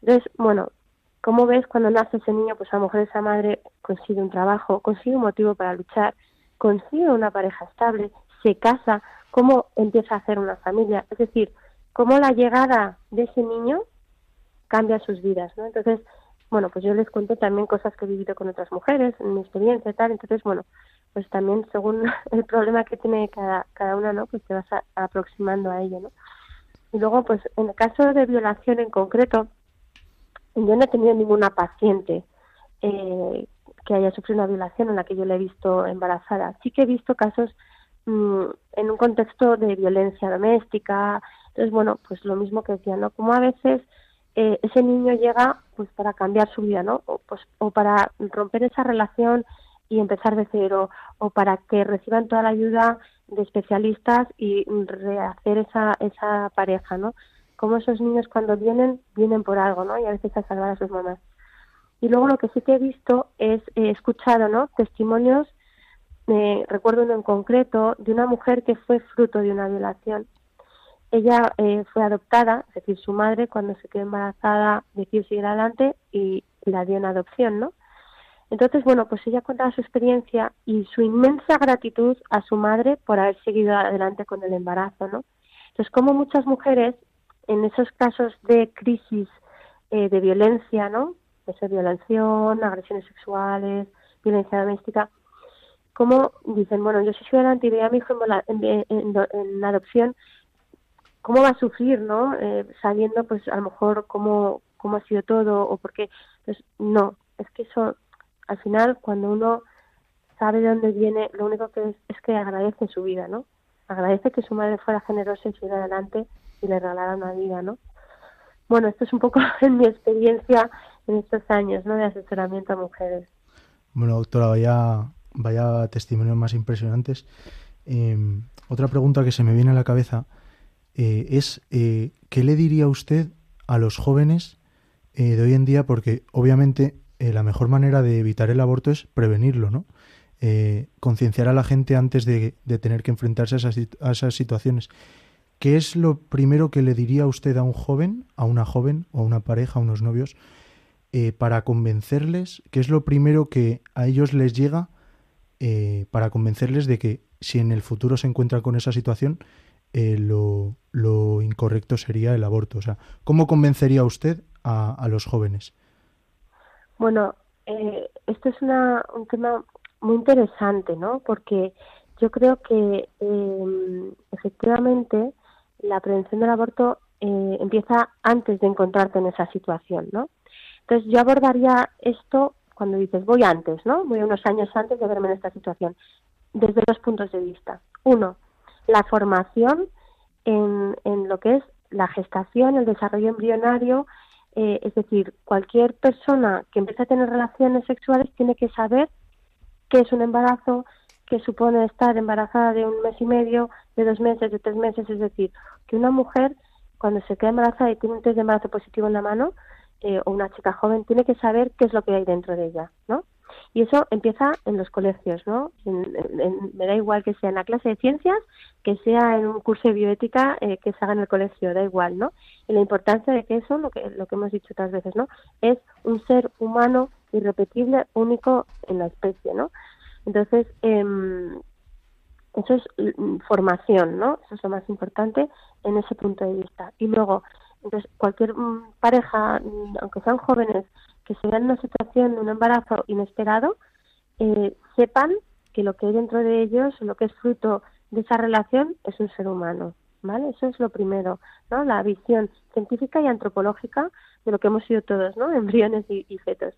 [SPEAKER 9] Entonces, bueno, como ves, cuando nace ese niño, pues a lo mejor esa madre consigue un trabajo, consigue un motivo para luchar, consigue una pareja estable, se casa, cómo empieza a hacer una familia. Es decir, cómo la llegada de ese niño cambia sus vidas, ¿no? Entonces, bueno, pues yo les cuento también cosas que he vivido con otras mujeres, mi experiencia y tal. Entonces, bueno, pues también según el problema que tiene cada, cada una, ¿no? Pues te vas a- aproximando a ello, ¿no? Y luego, pues en el caso de violación en concreto, yo no he tenido ninguna paciente eh, que haya sufrido una violación en la que yo la he visto embarazada. Sí que he visto casos mm, en un contexto de violencia doméstica. Entonces, bueno, pues lo mismo que decía, ¿no? Como a veces eh, ese niño llega pues para cambiar su vida, ¿no? O, pues, o para romper esa relación y empezar de cero, o para que reciban toda la ayuda de especialistas y rehacer esa, esa pareja, ¿no? Como esos niños cuando vienen, vienen por algo, ¿no? Y a veces a salvar a sus mamás. Y luego lo que sí que he visto es, he escuchado, ¿no? Testimonios, eh, recuerdo uno en concreto, de una mujer que fue fruto de una violación. Ella eh, fue adoptada, es decir, su madre cuando se quedó embarazada decidió seguir adelante y la dio en adopción, ¿no? Entonces, bueno, pues ella contaba su experiencia y su inmensa gratitud a su madre por haber seguido adelante con el embarazo, ¿no? Entonces, como muchas mujeres en esos casos de crisis eh, de violencia, ¿no? De ser violación, agresiones sexuales, violencia doméstica, como dicen, bueno, yo soy adelante y veo a mi hijo en adopción, ¿cómo va a sufrir, no? Eh, sabiendo, pues, a lo mejor cómo, cómo ha sido todo o por qué. Pues, no, es que eso, al final, cuando uno sabe de dónde viene, lo único que es, es que agradece su vida, ¿no? Agradece que su madre fuera generosa y siguiera adelante y le regalara una vida, ¿no? Bueno, esto es un poco en mi experiencia en estos años, ¿no? De asesoramiento a mujeres.
[SPEAKER 2] Bueno, doctora, vaya, vaya testimonios más impresionantes. Eh, otra pregunta que se me viene a la cabeza eh, es, eh, ¿qué le diría usted a los jóvenes eh, de hoy en día? Porque obviamente la mejor manera de evitar el aborto es prevenirlo, ¿no? Concienciar a la gente antes de, tener que enfrentarse a esas, a esas situaciones. ¿Qué es lo primero que le diría usted a un joven, a una joven o a una pareja, a unos novios, para convencerles? ¿Qué es lo primero que a ellos les llega para convencerles de que si en el futuro se encuentran con esa situación, eh, lo, lo incorrecto sería el aborto? O sea, ¿cómo convencería usted a, a los jóvenes?
[SPEAKER 9] Bueno, eh, esto es una, un tema muy interesante, ¿no? Porque yo creo que eh, efectivamente la prevención del aborto eh, empieza antes de encontrarte en esa situación, ¿no? Entonces yo abordaría esto cuando dices voy antes, ¿no? Voy unos años antes de verme en esta situación, desde dos puntos de vista. Uno, la formación en, en lo que es la gestación, el desarrollo embrionario, eh, es decir, cualquier persona que empiece a tener relaciones sexuales tiene que saber qué es un embarazo, qué supone estar embarazada de un mes y medio, de dos meses, de tres meses, es decir, que una mujer cuando se queda embarazada y tiene un test de embarazo positivo en la mano, eh, o una chica joven, tiene que saber qué es lo que hay dentro de ella, ¿no? Y eso empieza en los colegios, ¿no? Me da igual que sea en la clase de ciencias, que sea en un curso de bioética eh, que se haga en el colegio, da igual, ¿no? Y la importancia de que eso, lo que, lo que hemos dicho otras veces, ¿no? Es un ser humano irrepetible, único en la especie, ¿no? Entonces, em, eso es formación, ¿no? Eso es lo más importante en ese punto de vista. Y luego, entonces, cualquier mm, pareja, mm, aunque sean jóvenes, que se vean en una situación de un embarazo inesperado, eh, sepan que lo que hay dentro de ellos, lo que es fruto de esa relación, es un ser humano, ¿vale? Eso es lo primero, ¿no? La visión científica y antropológica de lo que hemos sido todos, ¿no? Embriones y, fetos.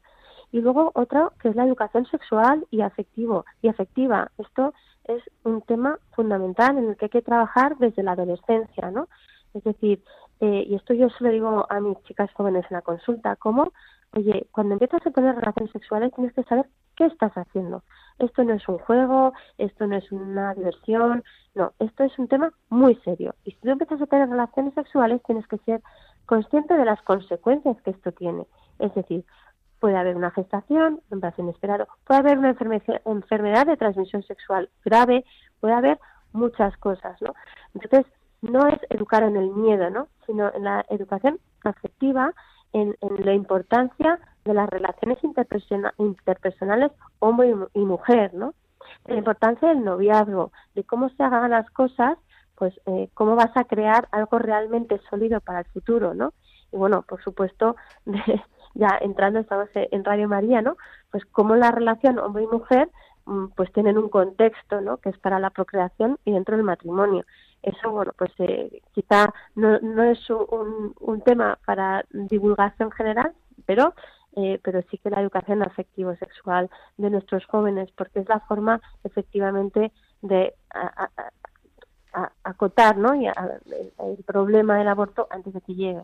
[SPEAKER 9] Y luego otra que es la educación sexual y afectivo y afectiva. Esto es un tema fundamental en el que hay que trabajar desde la adolescencia, ¿no? Es decir, eh, y esto yo se lo digo a mis chicas jóvenes en la consulta, como, oye, cuando empiezas a tener relaciones sexuales tienes que saber qué estás haciendo. Esto no es un juego, esto no es una diversión, no, esto es un tema muy serio. Y si tú empiezas a tener relaciones sexuales tienes que ser consciente de las consecuencias que esto tiene. Es decir, puede haber una gestación, un embarazo inesperado, puede haber una enferme- enfermedad de transmisión sexual grave, puede haber muchas cosas, ¿no? Entonces, no es educar en el miedo, ¿no? Sino en la educación afectiva, en, en la importancia de las relaciones interpersona- interpersonales hombre y mu- y mujer, ¿no? La importancia del noviazgo, de cómo se hagan las cosas, pues eh, cómo vas a crear algo realmente sólido para el futuro, ¿no? Y bueno, por supuesto, de- ya entrando, estamos en Radio María, ¿no? Pues cómo la relación hombre y mujer mm, pues tienen un contexto, ¿no? Que es para la procreación y dentro del matrimonio. Eso, bueno, pues eh, quizá no, no es un, un tema para divulgación general, pero eh, pero sí que la educación afectivo-sexual de nuestros jóvenes, porque es la forma efectivamente de a- a- a- acotar ¿no? y el, el problema del aborto antes de que llegue.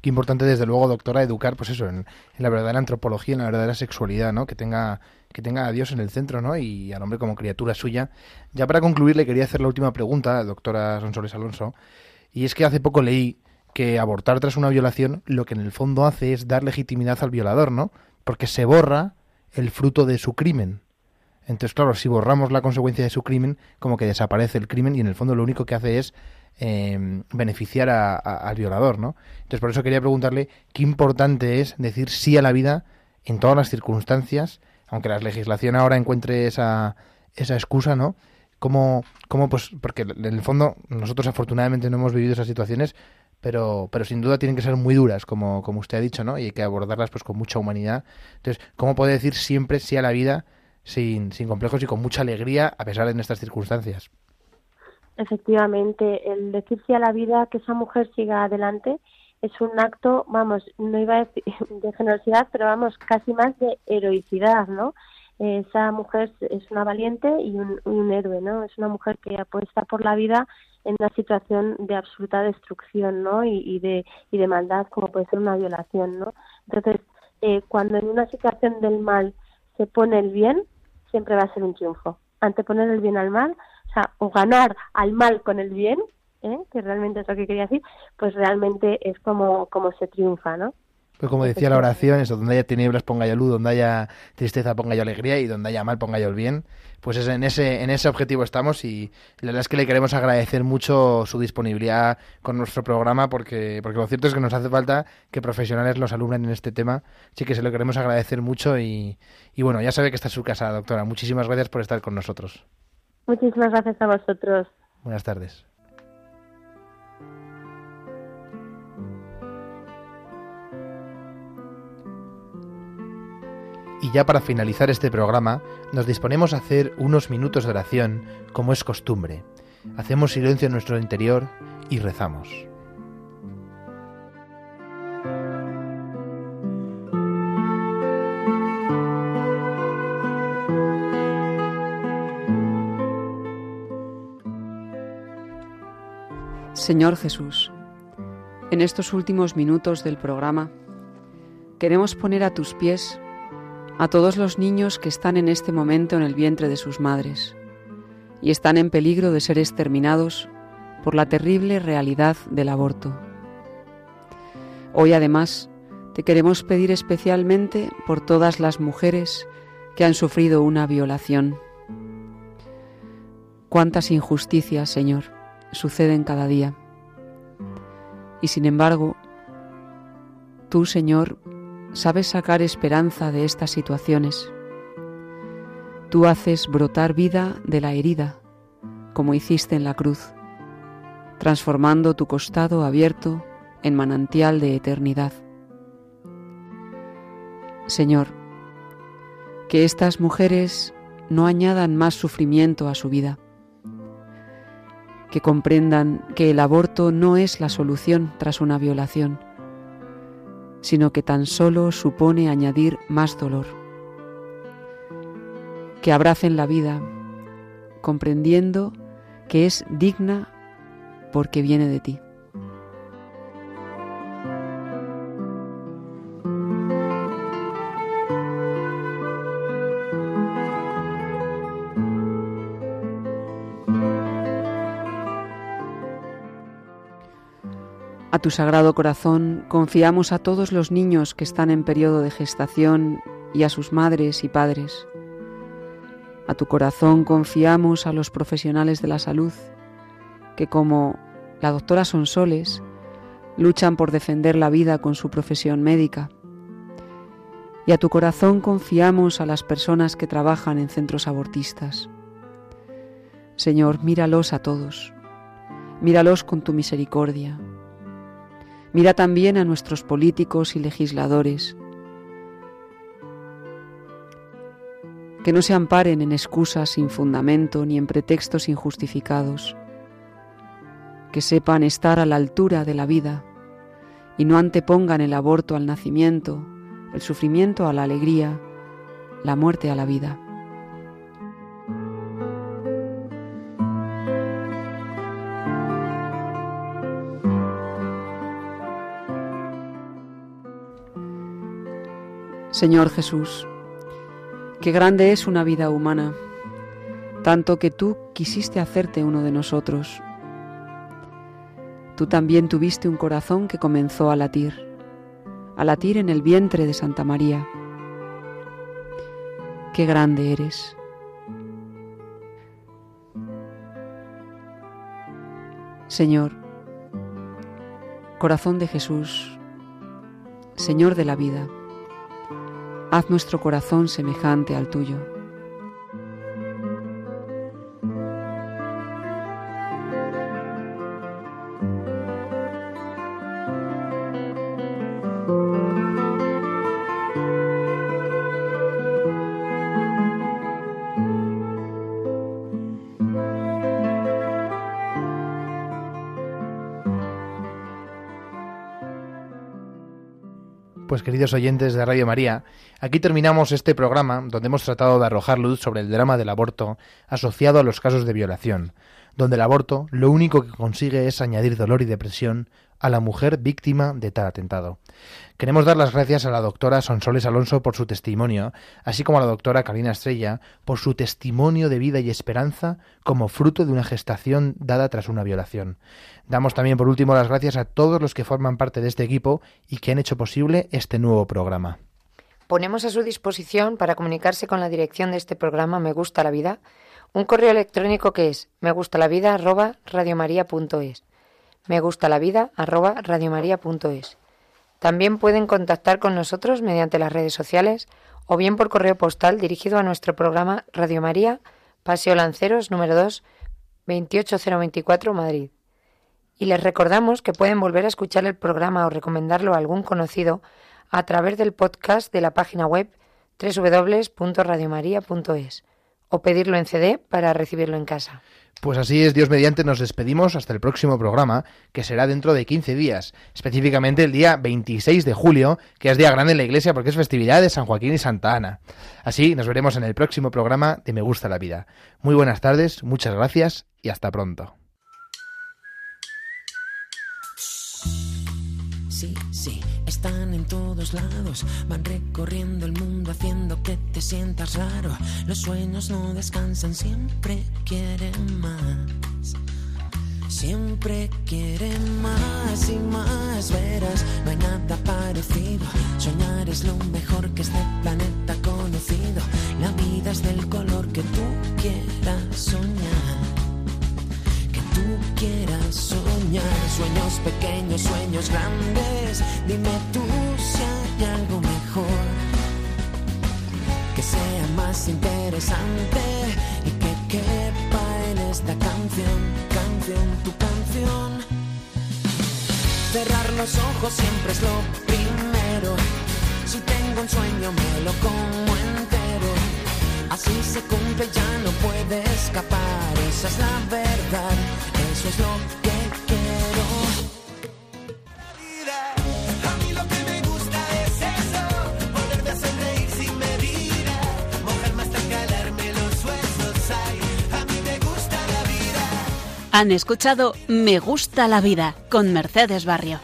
[SPEAKER 1] Qué importante, desde luego, doctora, educar, pues eso, en, en la verdadera antropología, en la verdadera sexualidad, ¿no? Que tenga, que tenga a Dios en el centro, ¿no? Y al hombre como criatura suya. Ya para concluir, le quería hacer la última pregunta, doctora Sonsoles Alonso. Y es que hace poco leí que abortar tras una violación lo que en el fondo hace es dar legitimidad al violador, ¿no? Porque se borra el fruto de su crimen. Entonces, claro, si borramos la consecuencia de su crimen, como que desaparece el crimen y en el fondo lo único que hace es eh, beneficiar a- al violador, ¿no? Entonces, por eso quería preguntarle qué importante es decir sí a la vida en todas las circunstancias, aunque la legislación ahora encuentre esa, esa excusa, ¿no? ¿Cómo, cómo, pues, porque en el fondo nosotros afortunadamente no hemos vivido esas situaciones, pero, pero sin duda tienen que ser muy duras, como, como usted ha dicho, ¿no? Y hay que abordarlas pues con mucha humanidad. Entonces, ¿cómo puede decir siempre sí a la vida sin, sin complejos y con mucha alegría a pesar de estas circunstancias?
[SPEAKER 9] Efectivamente, el decir sí a la vida, que esa mujer siga adelante, es un acto, vamos, no iba a decir de generosidad, pero vamos, casi más de heroicidad, ¿no? Esa mujer es una valiente y un, héroe, ¿no? Es una mujer que apuesta por la vida en una situación de absoluta destrucción, ¿no? Y, y de, y de maldad, como puede ser una violación, ¿no? Entonces, eh, cuando en una situación del mal se pone el bien, siempre va a ser un triunfo. Anteponer el bien al mal, o sea, o ganar al mal con el bien, ¿eh? que realmente es lo que quería decir, pues realmente es como, como se triunfa, ¿no?
[SPEAKER 1] Pues como decía la oración, eso, donde haya tinieblas ponga yo luz, donde haya tristeza ponga yo alegría y donde haya mal ponga yo el bien. Pues es en ese, en ese objetivo estamos y la verdad es que le queremos agradecer mucho su disponibilidad con nuestro programa porque, porque lo cierto es que nos hace falta que profesionales los alumnen en este tema. Así que se lo queremos agradecer mucho y, y bueno, ya sabe que está en su casa, doctora. Muchísimas gracias por estar con nosotros.
[SPEAKER 9] Muchísimas gracias a vosotros.
[SPEAKER 1] Buenas tardes. Y ya para finalizar este programa, nos disponemos a hacer unos minutos de oración, como es costumbre. Hacemos silencio en nuestro interior y rezamos.
[SPEAKER 10] Señor Jesús, en estos últimos minutos del programa queremos poner a tus pies a todos los niños que están en este momento en el vientre de sus madres y están en peligro de ser exterminados por la terrible realidad del aborto. Hoy además te queremos pedir especialmente por todas las mujeres que han sufrido una violación. Cuántas injusticias, Señor, suceden cada día. Y sin embargo, tú, Señor, sabes sacar esperanza de estas situaciones. Tú haces brotar vida de la herida, como hiciste en la cruz, transformando tu costado abierto en manantial de eternidad. Señor, que estas mujeres no añadan más sufrimiento a su vida, que comprendan que el aborto no es la solución tras una violación, sino que tan solo supone añadir más dolor. Que abracen la vida, comprendiendo que es digna porque viene de ti. Tu sagrado corazón confiamos a todos los niños que están en periodo de gestación y a sus madres y padres. A tu corazón confiamos a los profesionales de la salud, que como la doctora Sonsoles luchan por defender la vida con su profesión médica. Y a tu corazón confiamos a las personas que trabajan en centros abortistas. Señor, míralos a todos, míralos con tu misericordia Mira también a nuestros políticos y legisladores, que no se amparen en excusas sin fundamento ni en pretextos injustificados, que sepan estar a la altura de la vida y no antepongan el aborto al nacimiento, el sufrimiento a la alegría, la muerte a la vida. Señor Jesús, qué grande es una vida humana, tanto que tú quisiste hacerte uno de nosotros. Tú también tuviste un corazón que comenzó a latir, a latir en el vientre de Santa María. Qué grande eres. Señor, corazón de Jesús, Señor de la vida, haz nuestro corazón semejante al tuyo.
[SPEAKER 1] Pues queridos oyentes de Radio María, aquí terminamos este programa donde hemos tratado de arrojar luz sobre el drama del aborto asociado a los casos de violación, donde el aborto lo único que consigue es añadir dolor y depresión a la mujer víctima de tal atentado. Queremos dar las gracias a la doctora Sonsoles Alonso por su testimonio, así como a la doctora Karina Estrella por su testimonio de vida y esperanza como fruto de una gestación dada tras una violación. Damos también por último las gracias a todos los que forman parte de este equipo y que han hecho posible este nuevo programa.
[SPEAKER 3] Ponemos a su disposición para comunicarse con la dirección de este programa Me Gusta la Vida un correo electrónico que es me gusta la vida. Me gusta la vida arroba radiomaria.es. También pueden contactar con nosotros mediante las redes sociales o bien por correo postal dirigido a nuestro programa Radio María, Paseo Lanceros número 2, 28024 Madrid. Y les recordamos que pueden volver a escuchar el programa o recomendarlo a algún conocido a través del podcast de la página web www.radiomaria.es o pedirlo en CD para recibirlo en casa.
[SPEAKER 1] Pues así es, Dios mediante, nos despedimos hasta el próximo programa, que será dentro de 15 días, específicamente el día 26 de julio, que es día grande en la iglesia porque es festividad de San Joaquín y Santa Ana. Así, nos veremos en el próximo programa de Me Gusta la Vida. Muy buenas tardes, muchas gracias y hasta pronto.
[SPEAKER 6] Todos lados, van recorriendo el mundo haciendo que te sientas raro. Los sueños no descansan, siempre quieren más. Siempre quieren más y más, verás, no hay nada parecido. Soñar es lo mejor que este planeta ha conocido.
[SPEAKER 11] La vida es del color que tú quieras soñar. Que tú quieras soñar. Sueños pequeños, sueños grandes. Dime tú sea más interesante y que quepa en esta canción, canción, tu canción. Cerrar los ojos siempre es lo primero. Si tengo un sueño me lo como entero. Así se cumple, ya no puede escapar. Esa es la verdad, eso es lo que
[SPEAKER 12] Han escuchado Me gusta la vida con Mercedes Barrio.